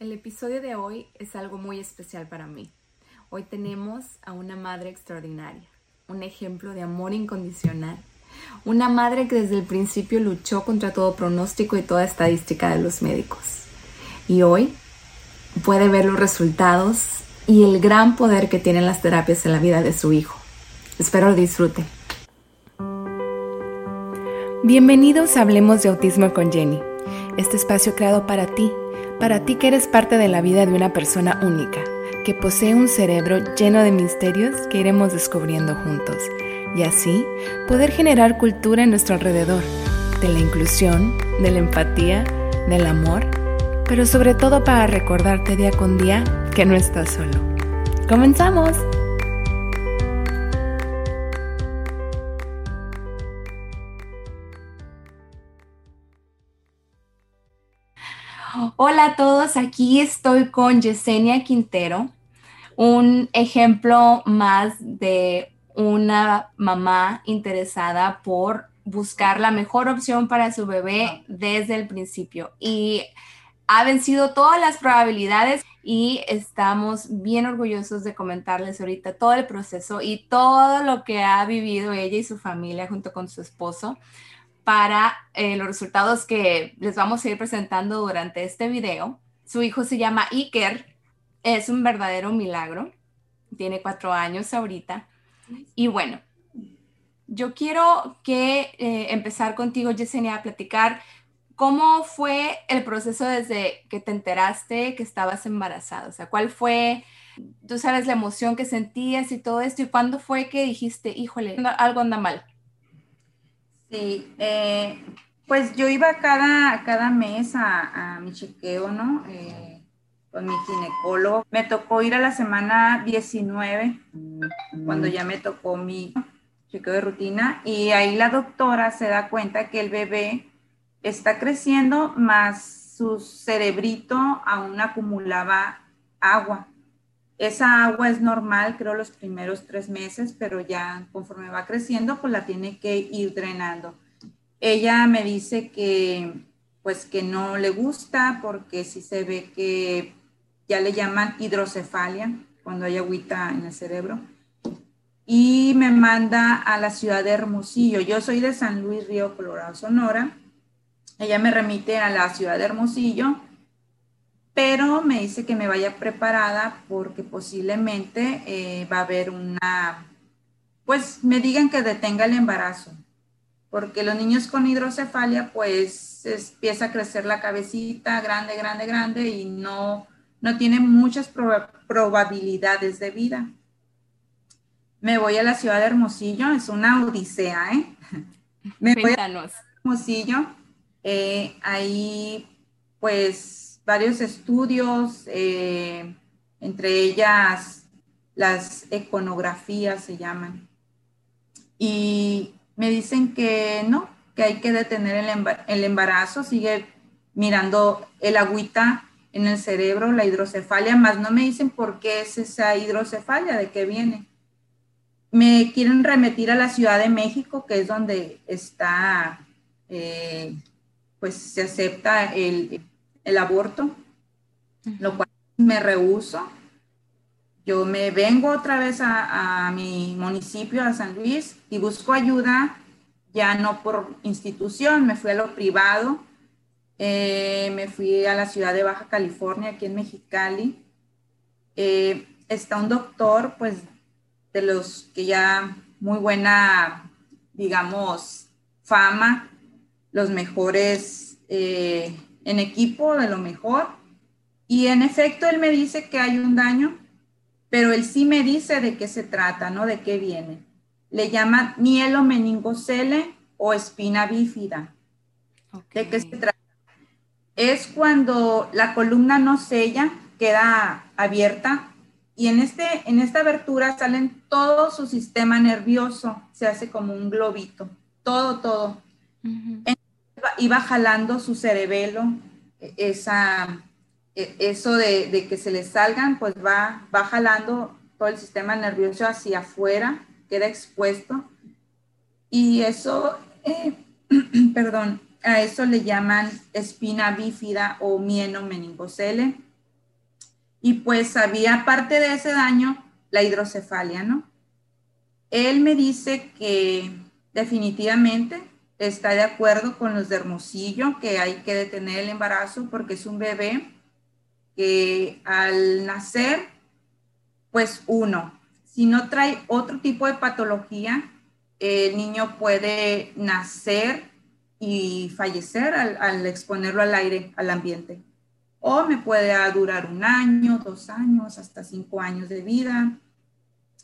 El episodio de hoy es algo muy especial para mí. Hoy tenemos a una madre extraordinaria, un ejemplo de amor incondicional, una madre que desde el principio luchó contra todo pronóstico y toda estadística de los médicos. Y hoy puede ver los resultados y el gran poder que tienen las terapias en la vida de su hijo. Espero disfruten. Bienvenidos a Hablemos de Autismo con Jenny, este espacio creado para ti, para ti que eres parte de la vida de una persona única, que posee un cerebro lleno de misterios que iremos descubriendo juntos, y así poder generar cultura en nuestro alrededor, de la inclusión, de la empatía, del amor, pero sobre todo para recordarte día con día que no estás solo. ¡Comenzamos! Hola a todos, aquí estoy con Yesenia Quintero, un ejemplo más de una mamá interesada por buscar la mejor opción para su bebé desde el principio. Y ha vencido todas las probabilidades y estamos bien orgullosos de comentarles ahorita todo el proceso y todo lo que ha vivido ella y su familia junto con su esposo para eh, los resultados que les vamos a ir presentando durante este video. Su hijo se llama Iker, es un verdadero milagro, tiene cuatro años ahorita. Y bueno, yo quiero que eh, empezar contigo, Yesenia, a platicar ¿Cómo fue el proceso desde que te enteraste que estabas embarazada? O sea, ¿cuál fue, tú sabes, la emoción que sentías y todo esto? ¿Y cuándo fue que dijiste, híjole, algo anda mal? Sí, eh, pues yo iba cada, cada mes a, mi chequeo, ¿no? Eh, con mi ginecólogo. Me tocó ir a la semana 19, cuando ya me tocó mi chequeo de rutina, y ahí la doctora se da cuenta que el bebé está creciendo, más su cerebrito aún acumulaba agua. Esa agua es normal, creo, los primeros tres meses, pero ya conforme va creciendo, pues la tiene que ir drenando. Ella me dice que, pues que no le gusta porque si se ve que ya le llaman hidrocefalia cuando hay agüita en el cerebro. Y me manda a la ciudad de Hermosillo. Yo soy de San Luis Río Colorado, Sonora ella me remite a la ciudad de Hermosillo, pero me dice que me vaya preparada porque posiblemente eh, va a haber una, pues me digan que detenga el embarazo, porque los niños con hidrocefalia pues empieza a crecer la cabecita grande, grande, grande y no, no tienen muchas probabilidades de vida. Me voy a la ciudad de Hermosillo, es una odisea, ¿eh? Me voy a Hermosillo eh, hay pues varios estudios, eh, entre ellas las econografías se llaman. Y me dicen que no, que hay que detener el, embarazo, sigue mirando el agüita en el cerebro, la hidrocefalia, más no me dicen por qué es esa hidrocefalia, de qué viene. Me quieren remitir a la Ciudad de México, que es donde está eh, pues se acepta el, aborto, lo cual me rehuso. Yo me vengo otra vez a, mi municipio, a San Luis, y busco ayuda, ya no por institución, me fui a lo privado, eh, me fui a la ciudad de Baja California, aquí en Mexicali. Eh, está un doctor, pues, de los que ya muy buena, digamos, fama, los mejores eh, en equipo, de lo mejor. Y en efecto, él me dice que hay un daño, pero él sí me dice de qué se trata, ¿no? De qué viene. Le llama meningocele o espina bífida. ¿De qué se trata? Es cuando la columna no sella, queda abierta y en, este, en esta abertura salen todo su sistema nervioso, se hace como un globito, todo, todo iba jalando su cerebelo, esa, e, eso de, que se le salgan, pues va, va jalando todo el sistema nervioso hacia afuera, queda expuesto. Y eso, eh, perdón, a eso le llaman espina bífida o mieno meningocele. Y pues había parte de ese daño la hidrocefalia, ¿no? Él me dice que definitivamente está de acuerdo con los de Hermosillo, que hay que detener el embarazo porque es un bebé que al nacer, pues uno, si no trae otro tipo de patología, el niño puede nacer y fallecer al, exponerlo al aire, al ambiente. O me puede durar un año, dos años, hasta cinco años de vida.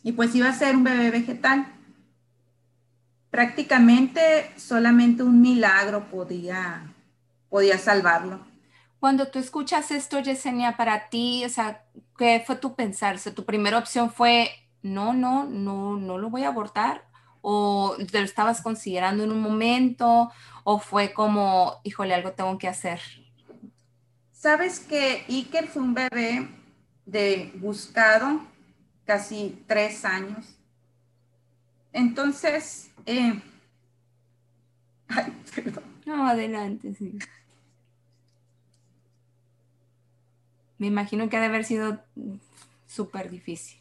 Y pues iba a ser un bebé vegetal. Prácticamente solamente un milagro podía, podía salvarlo. Cuando tú escuchas esto, Yesenia, para ti, o sea, ¿qué fue tu pensar? ¿Tu primera opción fue, no, no, no, no lo voy a abortar? ¿O te lo estabas considerando en un momento? ¿O fue como, híjole, algo tengo que hacer? Sabes que Iker fue un bebé de buscado casi tres años. Entonces, eh, ay, perdón. No, adelante, sí. Me imagino que ha de haber sido súper difícil.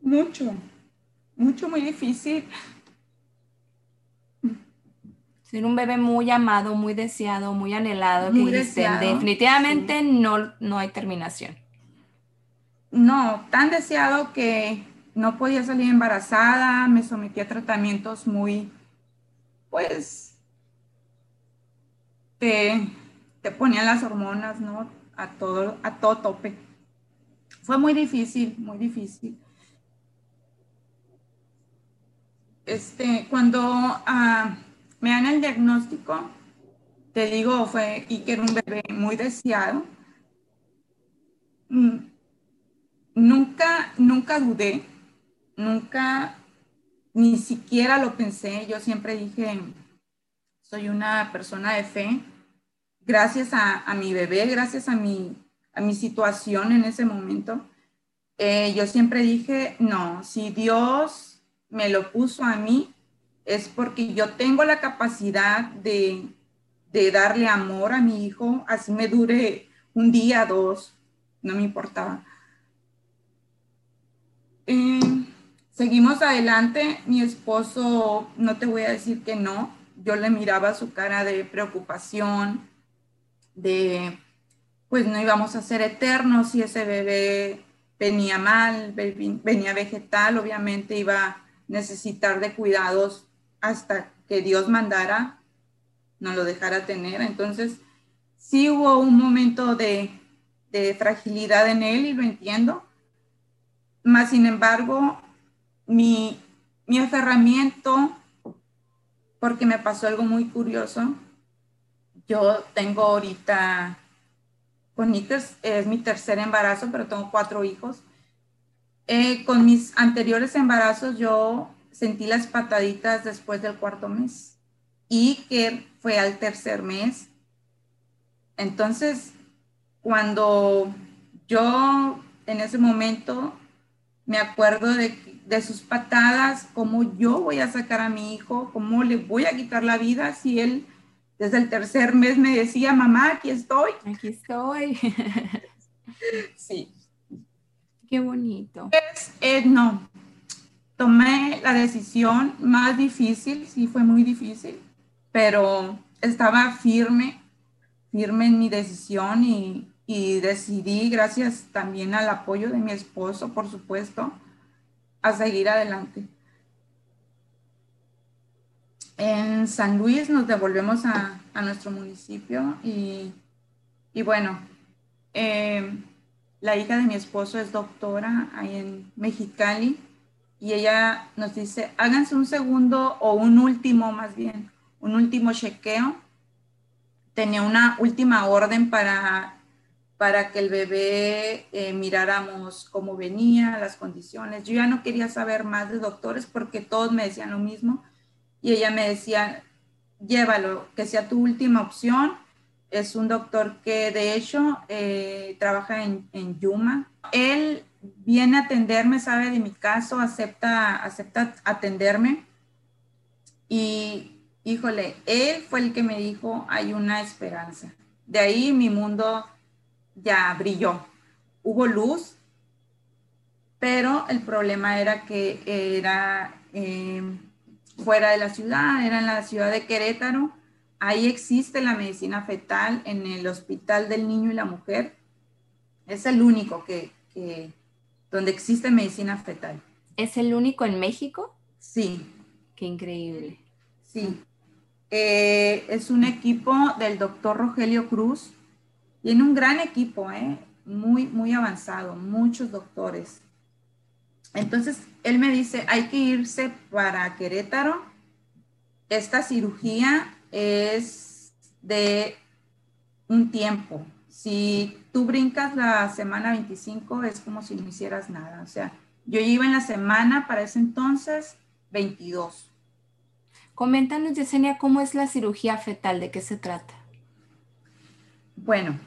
Mucho, mucho, muy difícil. Ser un bebé muy amado, muy deseado, muy anhelado, que definitivamente no, no hay terminación. No, tan deseado que no podía salir embarazada, me sometí a tratamientos muy, pues, te, te ponían las hormonas, ¿no? A todo, a todo tope. Fue muy difícil, muy difícil. Este, cuando ah, me dan el diagnóstico, te digo, fue y que era un bebé muy deseado. Mm, nunca, nunca dudé, nunca, ni siquiera lo pensé. Yo siempre dije, soy una persona de fe. Gracias a, mi bebé, gracias a mi, a mi situación en ese momento, eh, yo siempre dije, no, si Dios me lo puso a mí, es porque yo tengo la capacidad de, darle amor a mi hijo, así me dure un día, dos, no me importaba. Eh, seguimos adelante, mi esposo, no te voy a decir que no, yo le miraba su cara de preocupación, de pues no íbamos a ser eternos si ese bebé venía mal, venía vegetal, obviamente iba a necesitar de cuidados hasta que Dios mandara, no lo dejara tener. Entonces, sí hubo un momento de, fragilidad en él y lo entiendo. Más sin embargo, mi, mi aferramiento, porque me pasó algo muy curioso, yo tengo ahorita, con Nickers es mi tercer embarazo, pero tengo cuatro hijos. Eh, con mis anteriores embarazos yo sentí las pataditas después del cuarto mes y que fue al tercer mes. Entonces, cuando yo en ese momento me acuerdo de, de, sus patadas, cómo yo voy a sacar a mi hijo, cómo le voy a quitar la vida si él desde el tercer mes me decía, mamá, aquí estoy. Aquí estoy. sí. Qué bonito. Es, eh, no, tomé la decisión más difícil, sí fue muy difícil, pero estaba firme, firme en mi decisión y, decidí, gracias también al apoyo de mi esposo, por supuesto, a seguir adelante. En San Luis nos devolvemos a, nuestro municipio y, bueno, eh, la hija de mi esposo es doctora ahí en Mexicali y ella nos dice, háganse un segundo o un último más bien, un último chequeo. Tenía una última orden para, para que el bebé eh, miráramos cómo venía, las condiciones. Yo ya no quería saber más de doctores porque todos me decían lo mismo. Y ella me decía, llévalo, que sea tu última opción. Es un doctor que de hecho eh, trabaja en, en Yuma. Él viene a atenderme, sabe de mi caso, acepta, acepta atenderme. Y híjole, él fue el que me dijo, hay una esperanza. De ahí mi mundo ya brilló. hubo luz, pero el problema era que era em, fuera de la ciudad, era en la ciudad de Querétaro. Ahí existe la medicina fetal en el Hospital del Niño y la Mujer. Es el único que, donde existe medicina fetal. ¿Es el único en México? Sí. Qué increíble. Sí. Eh, es un equipo del doctor Rogelio Cruz. Tiene un gran equipo, ¿eh? muy, muy avanzado, muchos doctores. Entonces, él me dice, hay que irse para Querétaro. Esta cirugía es de un tiempo. Si tú brincas la semana 25, es como si no hicieras nada. O sea, yo iba en la semana para ese entonces 22. Coméntanos, Yesenia, cómo es la cirugía fetal, de qué se trata. Bueno,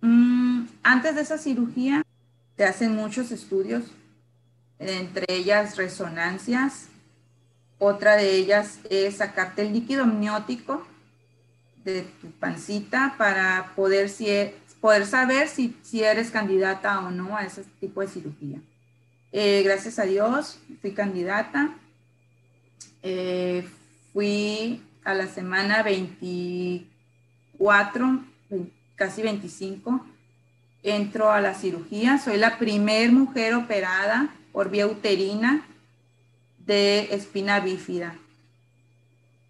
mm, antes de esa cirugía te hacen muchos estudios, entre ellas resonancias. Otra de ellas es sacarte el líquido amniótico de tu pancita para poder, si, e, poder saber si, si, eres candidata o no a ese tipo de cirugía. Eh, gracias a Dios fui candidata. Eh, fui a la semana 24, casi 25, entro a la cirugía. Soy la primer mujer operada por vía uterina de espina bífida.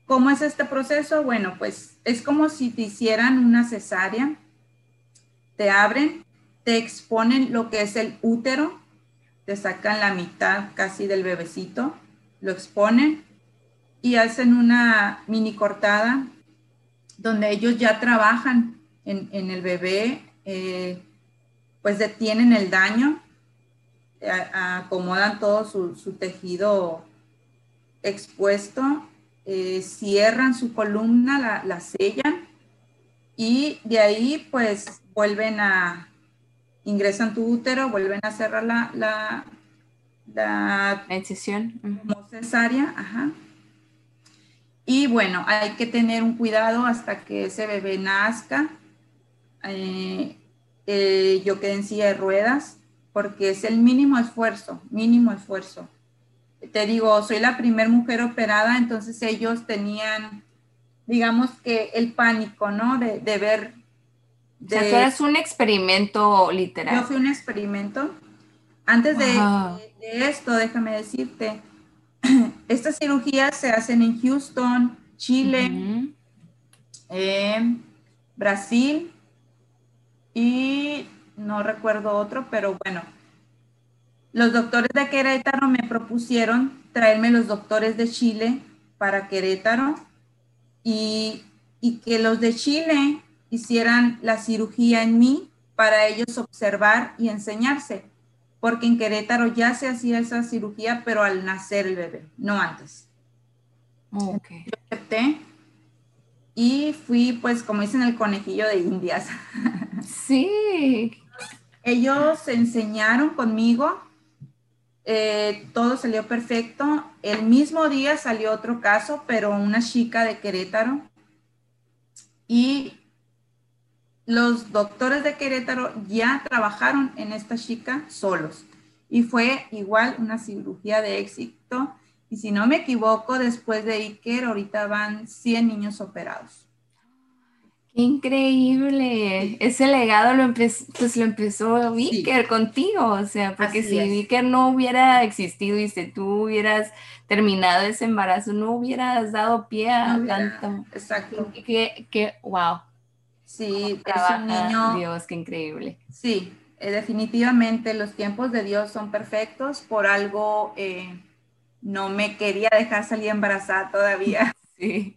¿Cómo es este proceso? Bueno, pues es como si te hicieran una cesárea, te abren, te exponen lo que es el útero, te sacan la mitad casi del bebecito, lo exponen y hacen una mini cortada donde ellos ya trabajan en, el bebé, eh, pues detienen el daño, acomodan todo su, tejido expuesto, eh, cierran su columna, la, sellan y de ahí pues vuelven a, ingresan tu útero, vuelven a cerrar la, la, la, incisión. cesárea, ajá y bueno, hay que tener un cuidado hasta que ese bebé nazca. Eh, eh, yo quedé en silla de ruedas porque es el mínimo esfuerzo, mínimo esfuerzo. Te digo, soy la primera mujer operada, entonces ellos tenían, digamos que el pánico, ¿no? De, ver... De, o sea, un experimento literal. Yo fui un experimento. Antes de, de esto, déjame decirte, Estas cirugías se hacen en Houston, Chile, Brasil y no recuerdo otro, pero bueno, los doctores de Querétaro me propusieron traerme los doctores de Chile para Querétaro y, y que los de Chile hicieran la cirugía en mí para ellos observar y enseñarse porque en Querétaro ya se hacía esa cirugía, pero al nacer el bebé, no antes. Okay. Yo acepté y fui, pues, como dicen, el conejillo de Indias. Sí. Ellos enseñaron conmigo, eh, todo salió perfecto. El mismo día salió otro caso, pero una chica de Querétaro. Y los doctores de Querétaro ya trabajaron en esta chica solos y fue igual una cirugía de éxito. Y si no me equivoco, después de Iker, ahorita van 100 niños operados. ¡Qué increíble! Ese legado lo, empezó, pues lo empezó Iker contigo, o sea, porque si Iker no hubiera existido y si tú hubieras terminado ese embarazo, no hubieras dado pie a tanto. Exacto. Que, que, wow, Sí, es un niño. Dios, qué increíble. Sí, eh, definitivamente los tiempos de Dios son perfectos. Por algo eh, no me quería dejar salir embarazada todavía. Sí.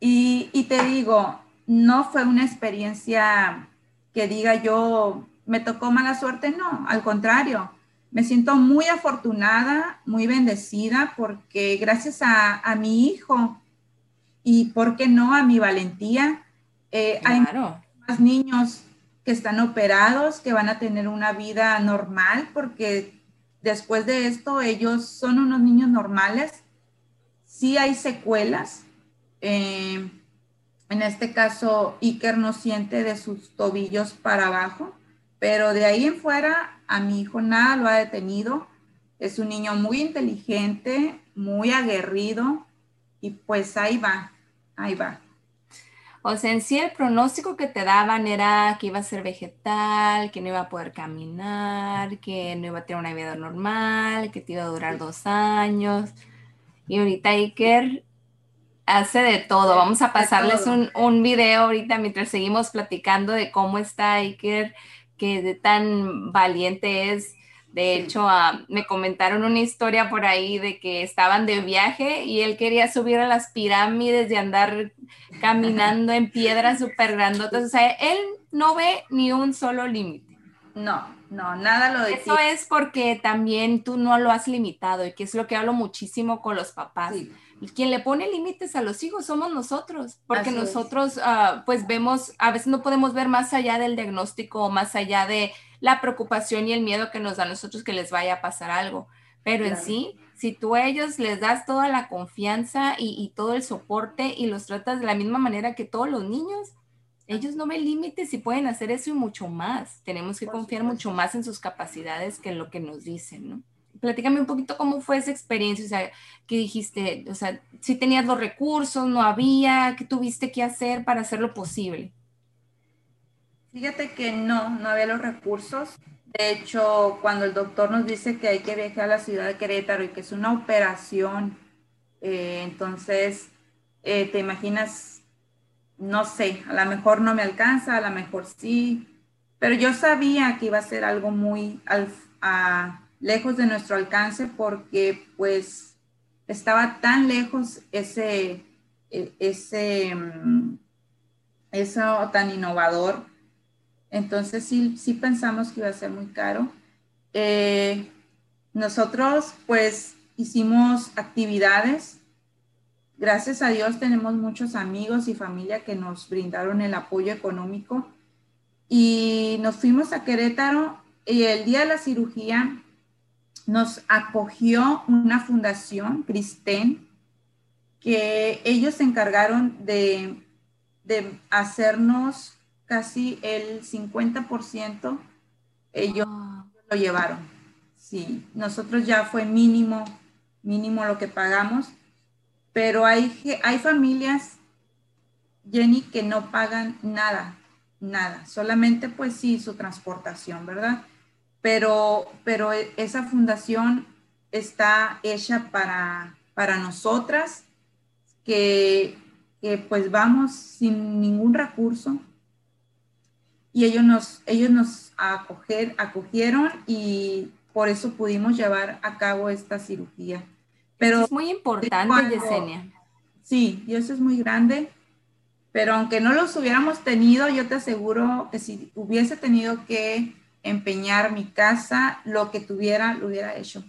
Y, y te digo, no fue una experiencia que diga yo, me tocó mala suerte, no, al contrario. Me siento muy afortunada, muy bendecida, porque gracias a, a mi hijo y, ¿por qué no?, a mi valentía, eh, hay más niños que están operados, que van a tener una vida normal, porque después de esto ellos son unos niños normales. Sí hay secuelas. Eh, en este caso, Iker no siente de sus tobillos para abajo, pero de ahí en fuera a mi hijo nada lo ha detenido. Es un niño muy inteligente, muy aguerrido y pues ahí va, ahí va. O sea, en sí el pronóstico que te daban era que iba a ser vegetal, que no iba a poder caminar, que no iba a tener una vida normal, que te iba a durar dos años. Y ahorita Iker hace de todo. Vamos a pasarles un, un, video ahorita mientras seguimos platicando de cómo está Iker, que de tan valiente es de hecho, ah, me comentaron una historia por ahí de que estaban de viaje y él quería subir a las pirámides y andar caminando en piedras súper grandotas. O sea, él no ve ni un solo límite. No, no, nada lo de Eso es porque también tú no lo has limitado y que es lo que hablo muchísimo con los papás. Y quien le pone límites a los hijos somos nosotros, porque nosotros ah, pues vemos, a veces no podemos ver más allá del diagnóstico o más allá de la preocupación y el miedo que nos da a nosotros que les vaya a pasar algo. Pero en sí, si tú a ellos les das toda la confianza y, todo el soporte y los tratas de la misma manera que todos los niños, ellos no ven límites y pueden hacer eso y mucho más. Tenemos que confiar mucho más en sus capacidades que en lo que nos dicen, ¿no? Platícame un poquito cómo fue esa experiencia, o sea, ¿qué dijiste? O sea, si tenías los recursos, no había, ¿qué tuviste que hacer para hacerlo posible? Fíjate que no, no había los recursos. De hecho, cuando el doctor nos dice que hay que viajar a la ciudad de Querétaro y que es una operación, eh, entonces eh, te imaginas, no sé, a lo mejor no me alcanza, a lo mejor sí, pero yo sabía que iba a ser algo muy lejos de nuestro alcance porque pues estaba tan lejos ese, e, ese, mm, eso tan innovador entonces sí, sí pensamos que iba a ser muy caro. Eh, nosotros pues hicimos actividades. Gracias a Dios tenemos muchos amigos y familia que nos brindaron el apoyo económico. Y nos fuimos a Querétaro y el día de la cirugía nos acogió una fundación, Cristén, que ellos se encargaron de, de hacernos casi el 50% ellos ah. lo llevaron. Sí, nosotros ya fue mínimo, mínimo lo que pagamos, pero hay, hay familias, Jenny, que no pagan nada, nada, solamente pues sí su transportación, ¿verdad? Pero, pero esa fundación está hecha para, para nosotras, que, que pues vamos sin ningún recurso, y ellos nos, ellos nos acoger, acogieron y por eso pudimos llevar a cabo esta cirugía. Pero es muy importante, Yesenia. Sí, y eso es muy grande, pero aunque no los hubiéramos tenido, yo te aseguro que si hubiese tenido que empeñar mi casa, lo que tuviera, lo hubiera hecho.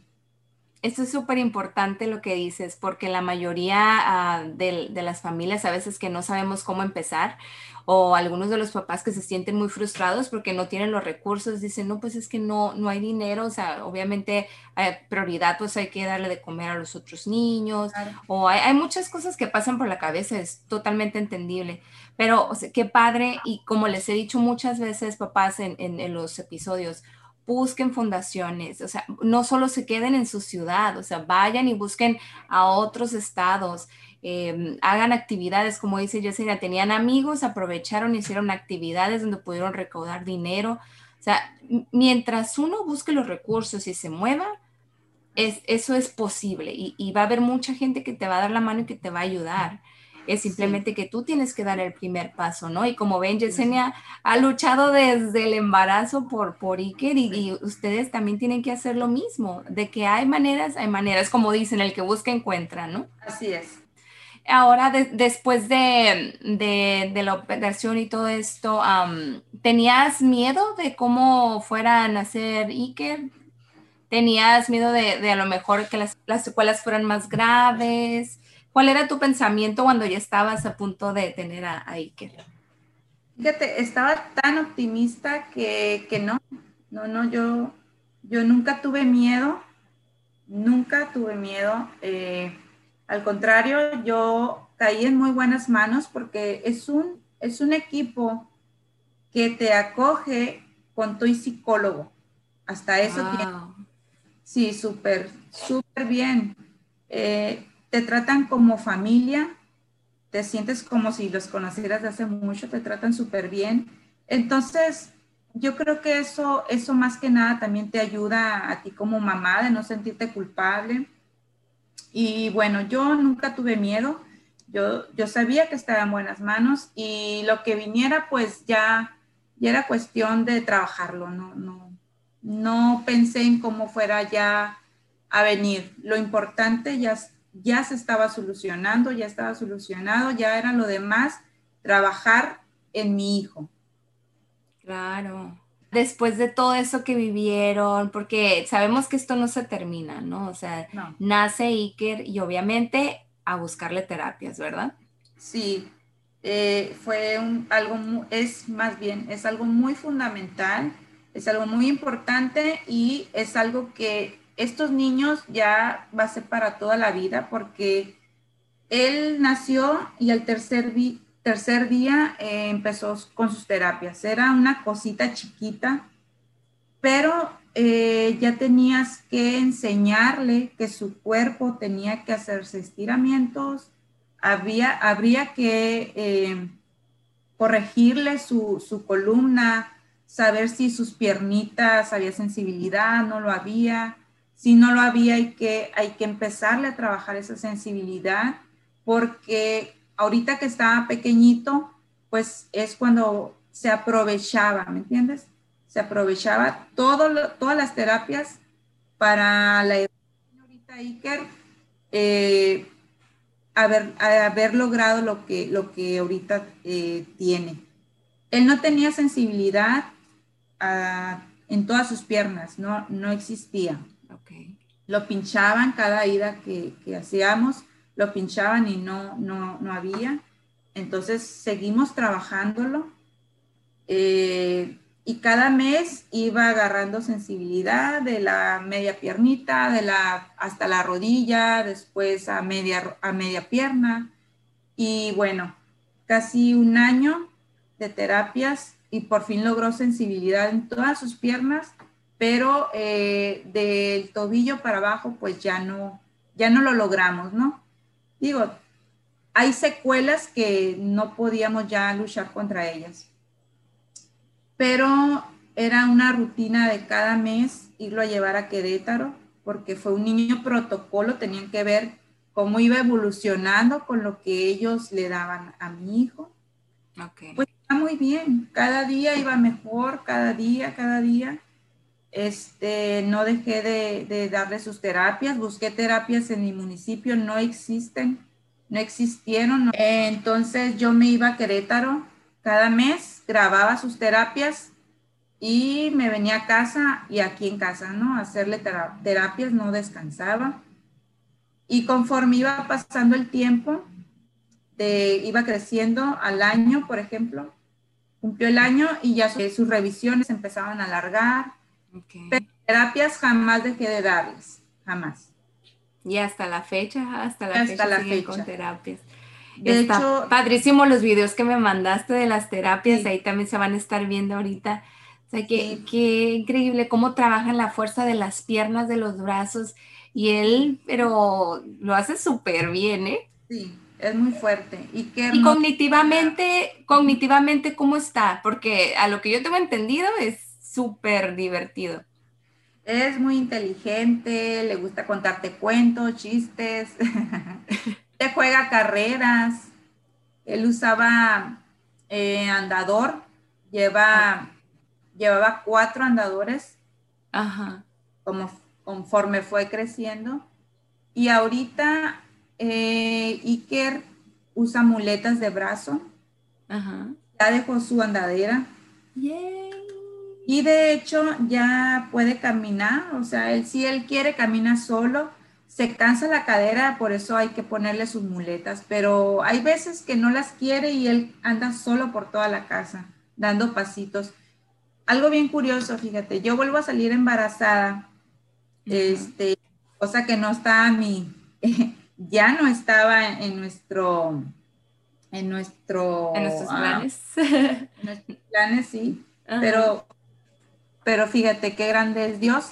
Esto es súper importante lo que dices, porque la mayoría ah, de, de, las familias a veces que no sabemos cómo empezar, o algunos de los papás que se sienten muy frustrados porque no tienen los recursos, dicen, no, pues es que no, no hay dinero, o sea, obviamente hay prioridad, pues hay que darle de comer a los otros niños, o hay, hay, muchas cosas que pasan por la cabeza, es totalmente entendible, pero o sea, qué padre, y como les he dicho muchas veces, papás, en, en, en los episodios, busquen fundaciones, o sea, no solo se queden en su ciudad, o sea, vayan y busquen a otros estados. Em, hagan actividades, como dice Yesenia, tenían amigos, aprovecharon, hicieron actividades donde pudieron recaudar dinero. O sea, mientras uno busque los recursos y se mueva, es, eso es posible y, va a haber mucha gente que te va a dar la mano y que te va a ayudar. Es simplemente que tú tienes que dar el primer paso, ¿no? Y como ven, Yesenia ha luchado desde el embarazo por, por Iker y, y, ustedes también tienen que hacer lo mismo. De que hay maneras, hay maneras, como dicen, el que busca encuentra, ¿no? Así es. Ahora, después de, la operación y todo esto, ¿tenías miedo de cómo fuera a nacer Iker? ¿Tenías miedo de, a lo mejor que las, secuelas fueran más graves? ¿Cuál era tu pensamiento cuando ya estabas a punto de tener a, Iker? Fíjate, estaba tan optimista que, no, no, no, yo, yo nunca tuve miedo, nunca tuve miedo. Eh, al contrario, yo caí en muy buenas manos porque es un, es un equipo que te acoge con tu psicólogo. Hasta eso tiene. Sí, súper, súper bien. Eh, te tratan como familia, te sientes como si los conocieras de hace mucho, te tratan súper bien. Entonces, yo creo que eso, eso más que nada también te ayuda a ti como mamá de no sentirte culpable. Y bueno, yo nunca tuve miedo. Yo, yo sabía que estaba en buenas manos y lo que viniera, pues ya, ya era cuestión de trabajarlo. No, no, no pensé en cómo fuera ya a venir. Lo importante ya, ya se estaba solucionando, ya estaba solucionado, ya era lo demás, trabajar en mi hijo. Claro. Después de todo eso que vivieron, porque sabemos que esto no se termina, ¿no? O sea, nace Iker y obviamente a buscarle terapias, ¿verdad? Sí, eh, fue un, algo, es más bien, es algo muy fundamental, es algo muy importante y es algo que estos niños ya va a ser para toda la vida porque él nació y al tercer, tercer día eh, empezó con sus terapias. Era una cosita chiquita, pero eh, ya tenías que enseñarle que su cuerpo tenía que hacerse estiramientos, había, habría que eh, corregirle su, su, columna, saber si sus piernitas había sensibilidad, no lo había. Si no lo había, hay que, hay que empezarle a trabajar esa sensibilidad, porque ahorita que estaba pequeñito, pues es cuando se aprovechaba, ¿me entiendes? Se aprovechaba todo todas las terapias para la ahorita Iker eh, haber, haber, logrado lo que, lo que ahorita eh, tiene. Él no tenía sensibilidad ah, en todas sus piernas, no, no existía. Lo pinchaban cada ida que, hacíamos lo pinchaban y no, no, no había. Entonces seguimos trabajándolo eh, y cada mes iba agarrando sensibilidad de la media piernita, de la, hasta la rodilla, después a media, a media pierna. Y bueno, casi un año de terapias y por fin logró sensibilidad en todas sus piernas, pero eh, del tobillo para abajo pues ya no, ya no lo logramos, ¿no? digo, hay secuelas que no podíamos ya luchar contra ellas. Pero era una rutina de cada mes irlo a llevar a Querétaro, porque fue un niño protocolo, tenían que ver cómo iba evolucionando con lo que ellos le daban a mi hijo. Okay. Pues está muy bien, cada día iba mejor, cada día, cada día. Este, no dejé de, darle sus terapias, busqué terapias en mi municipio, no existen, no existieron. Entonces yo me iba a Querétaro cada mes, grababa sus terapias y me venía a casa y aquí en casa, ¿no? hacerle terapias, no descansaba. Y conforme iba pasando el tiempo, iba creciendo al año, por ejemplo, cumplió el año y ya sus revisiones empezaban a alargar pero terapias jamás dejé de darles, jamás. Y hasta la fecha, hasta la fecha, la fecha. con terapias. De hecho, padrísimo los videos que me mandaste de las terapias, ahí también se van a estar viendo ahorita. O sea, que, qué increíble cómo trabajan la fuerza de las piernas, de los brazos. Y él, pero lo hace súper bien, ¿eh? Sí, es muy fuerte. Y, y cognitivamente, cognitivamente, ¿cómo está? Porque a lo que yo tengo entendido es súper divertido. Es muy inteligente, le gusta contarte cuentos, chistes, te juega carreras. Él usaba eh, andador, lleva, llevaba cuatro andadores, Ajá. como conforme fue creciendo. Y ahorita eh, Iker usa muletas de brazo. Ajá. Ya dejó su andadera. Y de hecho ya puede caminar, o sea, él si él quiere camina solo, se cansa la cadera, por eso hay que ponerle sus muletas, pero hay veces que no las quiere y él anda solo por toda la casa, dando pasitos. Algo bien curioso, fíjate, yo vuelvo a salir embarazada, este, cosa que no está a mí, ya no estaba en nuestro, en nuestro... En nuestros ah, planes. en nuestros planes, sí, pero pero fíjate qué grande es Dios.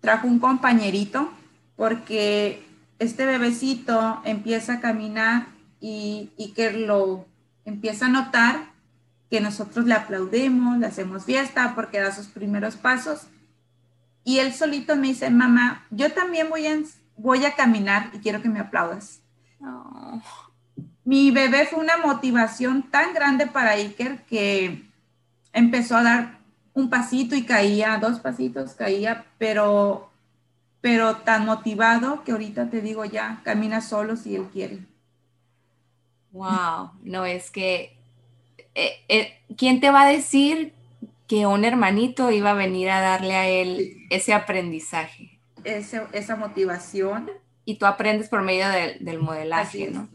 Trajo un compañerito porque este bebecito empieza a caminar y, y que lo empieza a notar que nosotros le aplaudimos, le hacemos fiesta porque da sus primeros pasos. Y él solito me dice, mamá, yo también voy a, voy a caminar y quiero que me aplaudas. Mi bebé fue una motivación tan grande para Iker que empezó a dar un pasito y caía, dos pasitos caía, pero, pero tan motivado que ahorita te digo ya, camina solo si él quiere. Wow, no es que, eh, eh, ¿quién te va a decir que un hermanito iba a venir a darle a él ese aprendizaje? esa motivación. Y tú aprendes por medio del modelaje, ¿no?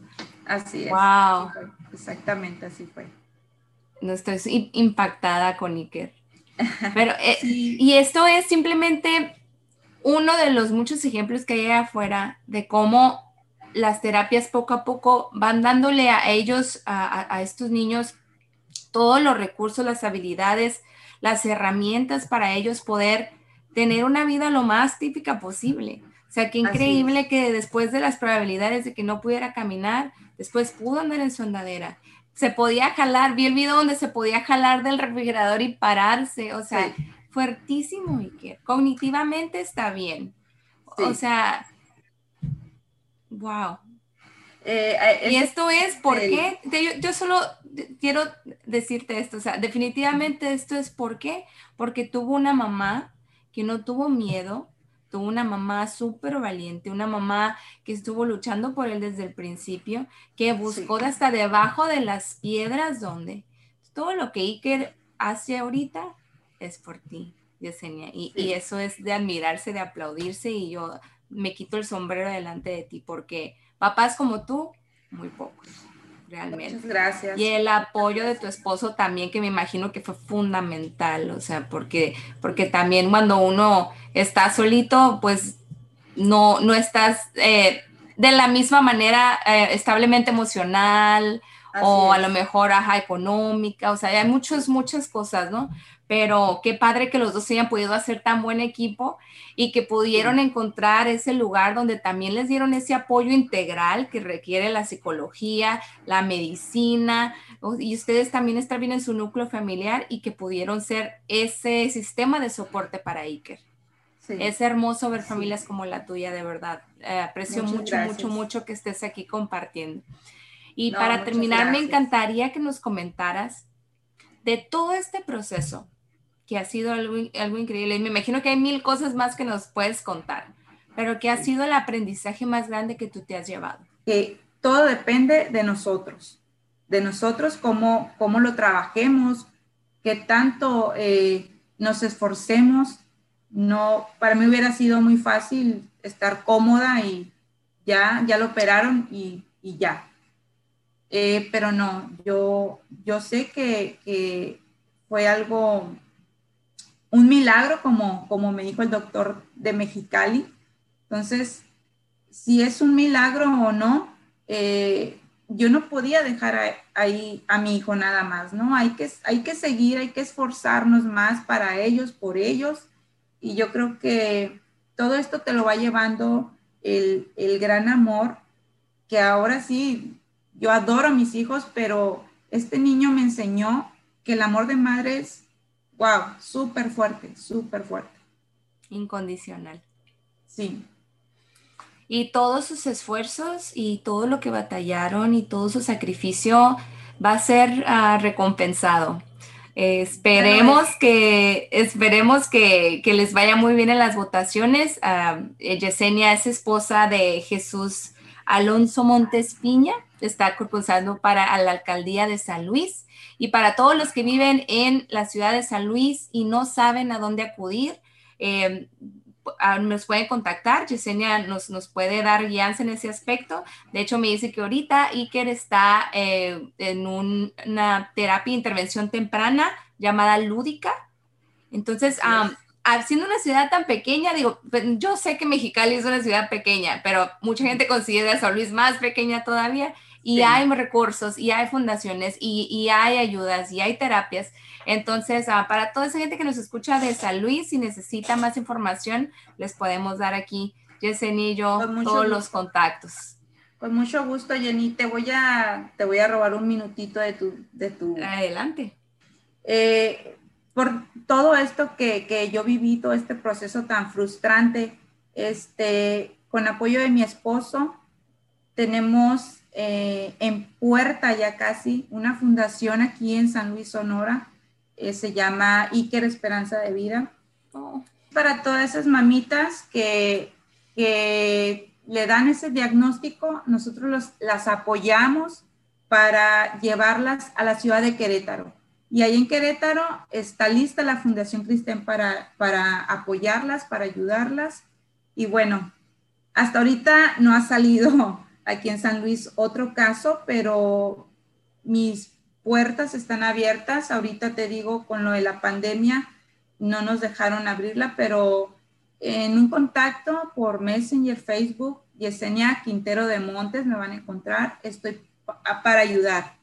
Así es. Wow. Exactamente, así fue. No estoy impactada con Iker. Pero, eh, y esto es simplemente uno de los muchos ejemplos que hay afuera de cómo las terapias poco a poco van dándole a ellos, a, estos niños, todos los recursos, las habilidades, las herramientas para ellos poder tener una vida lo más típica posible. O sea, qué increíble que después de las probabilidades de que no pudiera caminar, después pudo andar en su andadera. Se podía jalar, vi el video donde se podía jalar del refrigerador y pararse, o sea, fuertísimo, Iker. Cognitivamente está bien. O sea, wow. Eh, eh, y esto es porque, yo, yo, solo quiero decirte esto, o sea, definitivamente esto es porque, porque tuvo una mamá que no tuvo miedo, tuvo una mamá súper valiente, una mamá que estuvo luchando por él desde el principio, que buscó hasta debajo de las piedras donde todo lo que Iker hace ahorita es por ti, Yesenia, y, y eso es de admirarse, de aplaudirse y yo me quito el sombrero delante de ti porque papás como tú, muy pocos realmente. Muchas gracias. Y el apoyo de tu esposo también, que me imagino que fue fundamental, o sea, porque, porque también cuando uno está solito, pues no, no estás eh, de la misma manera eh, establemente emocional o a lo mejor, ajá, económica, o sea, hay muchas, muchas cosas, ¿no? Pero qué padre que los dos hayan podido hacer tan buen equipo y que pudieron encontrar ese lugar donde también les dieron ese apoyo integral que requiere la psicología, la medicina, y ustedes también están bien en su núcleo familiar y que pudieron ser ese sistema de soporte para Iker. Es hermoso ver familias como la tuya, de verdad. Eh, aprecio mucho, mucho, mucho que estés aquí compartiendo. Y para terminar, me encantaría que nos comentaras de todo este proceso, que ha sido algo, algo increíble. Y me imagino que hay mil cosas más que nos puedes contar, pero ¿qué ha sido el aprendizaje más grande que tú te has llevado? Que todo depende de nosotros, de nosotros, cómo, cómo lo trabajemos, qué tanto eh, nos esforcemos. No, para mí hubiera sido muy fácil estar cómoda y ya, ya lo operaron y, y ya. Eh, pero no, yo, yo sé que, que fue algo un milagro, como, como me dijo el doctor de Mexicali. Entonces, si es un milagro o no, eh, yo no podía dejar ahí a mi hijo nada más, ¿no? Hay que, hay que seguir, hay que esforzarnos más para ellos, por ellos. Y yo creo que todo esto te lo va llevando el, el gran amor, que ahora sí, yo adoro a mis hijos, pero este niño me enseñó que el amor de madre es wow, súper fuerte, súper fuerte. Incondicional. Sí. Y todos sus esfuerzos y todo lo que batallaron y todo su sacrificio va a ser ah, recompensado. esperemos que, esperemos que, les vaya muy bien en las votaciones. Uh, Yesenia es esposa de Jesús Alonso Montes Piña, está concursando para la alcaldía de San Luis. Y para todos los que viven en la ciudad de San Luis y no saben a dónde acudir, eh, nos pueden contactar. Yesenia nos, nos puede dar guianza en ese aspecto. De hecho, me dice que ahorita Iker está eh, en una terapia de intervención temprana llamada lúdica. Entonces, siendo una ciudad tan pequeña, digo, pues, yo sé que Mexicali es una ciudad pequeña, pero mucha gente considera San Luis más pequeña todavía. Y hay recursos y hay fundaciones y, hay ayudas y hay terapias. Entonces, ah, para toda esa gente que nos escucha de San Luis, si necesita más información, les podemos dar aquí, Yesenia y yo, todos los contactos. Con mucho gusto, Jenny. Te voy a, te voy a robar un minutito de tu... De tu Adelante. Eh, por todo esto que, que, yo viví, todo este proceso tan frustrante, este, con apoyo de mi esposo, tenemos eh, en puerta ya casi una fundación aquí en San Luis, Sonora, eh, se llama Iker Esperanza de Vida. Oh. Para todas esas mamitas que, que le dan ese diagnóstico, nosotros las apoyamos para llevarlas a la ciudad de Querétaro. Y ahí en Querétaro está lista la Fundación Cristian para, para apoyarlas, para ayudarlas. Y bueno, hasta ahorita no ha salido aquí en San Luis otro caso, pero mis puertas están abiertas. Ahorita te digo, con lo de la pandemia, no nos dejaron abrirla, pero en un contacto por Messenger, Facebook, Yesenia Quintero de Montes me van a encontrar. Estoy para ayudar.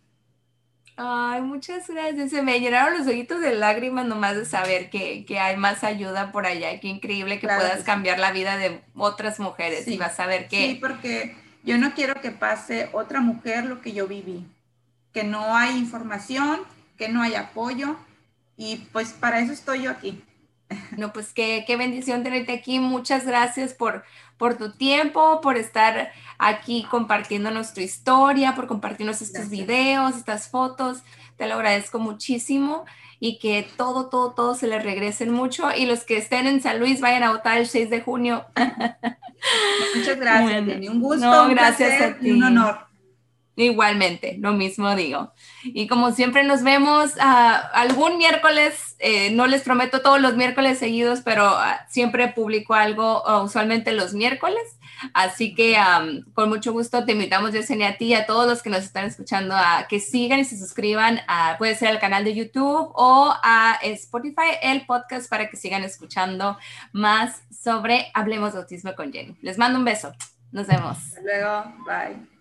Ay, muchas gracias. Se me llenaron los ojitos de lágrimas nomás de saber que, hay más ayuda por allá. Qué increíble que puedas cambiar la vida de otras mujeres y vas a ver que... Sí, porque yo no quiero que pase otra mujer lo que yo viví. Que no hay información, que no hay apoyo y pues para eso estoy yo aquí. No, pues qué, qué bendición tenerte aquí. Muchas gracias por, por tu tiempo, por estar aquí compartiendo nuestra historia, por compartirnos estos videos, estas fotos. Te lo agradezco muchísimo y que todo, todo, todo se les regresen mucho. Y los que estén en San Luis vayan a votar el 6 de junio. Muchas gracias, Un gusto, un gracias a ti. un honor. Igualmente, lo mismo digo. Y como siempre nos vemos uh, algún miércoles, eh, no les prometo todos los miércoles seguidos, pero uh, siempre publico algo uh, usualmente los miércoles. Así que con mucho gusto te invitamos, Yesenia, a ti y a todos los que nos están escuchando a que sigan y se suscriban, a, puede ser al canal de YouTube o a Spotify, el podcast, para que sigan escuchando más sobre Hablemos de Autismo con Jenny. Les mando un beso. Nos vemos. Hasta luego. Bye.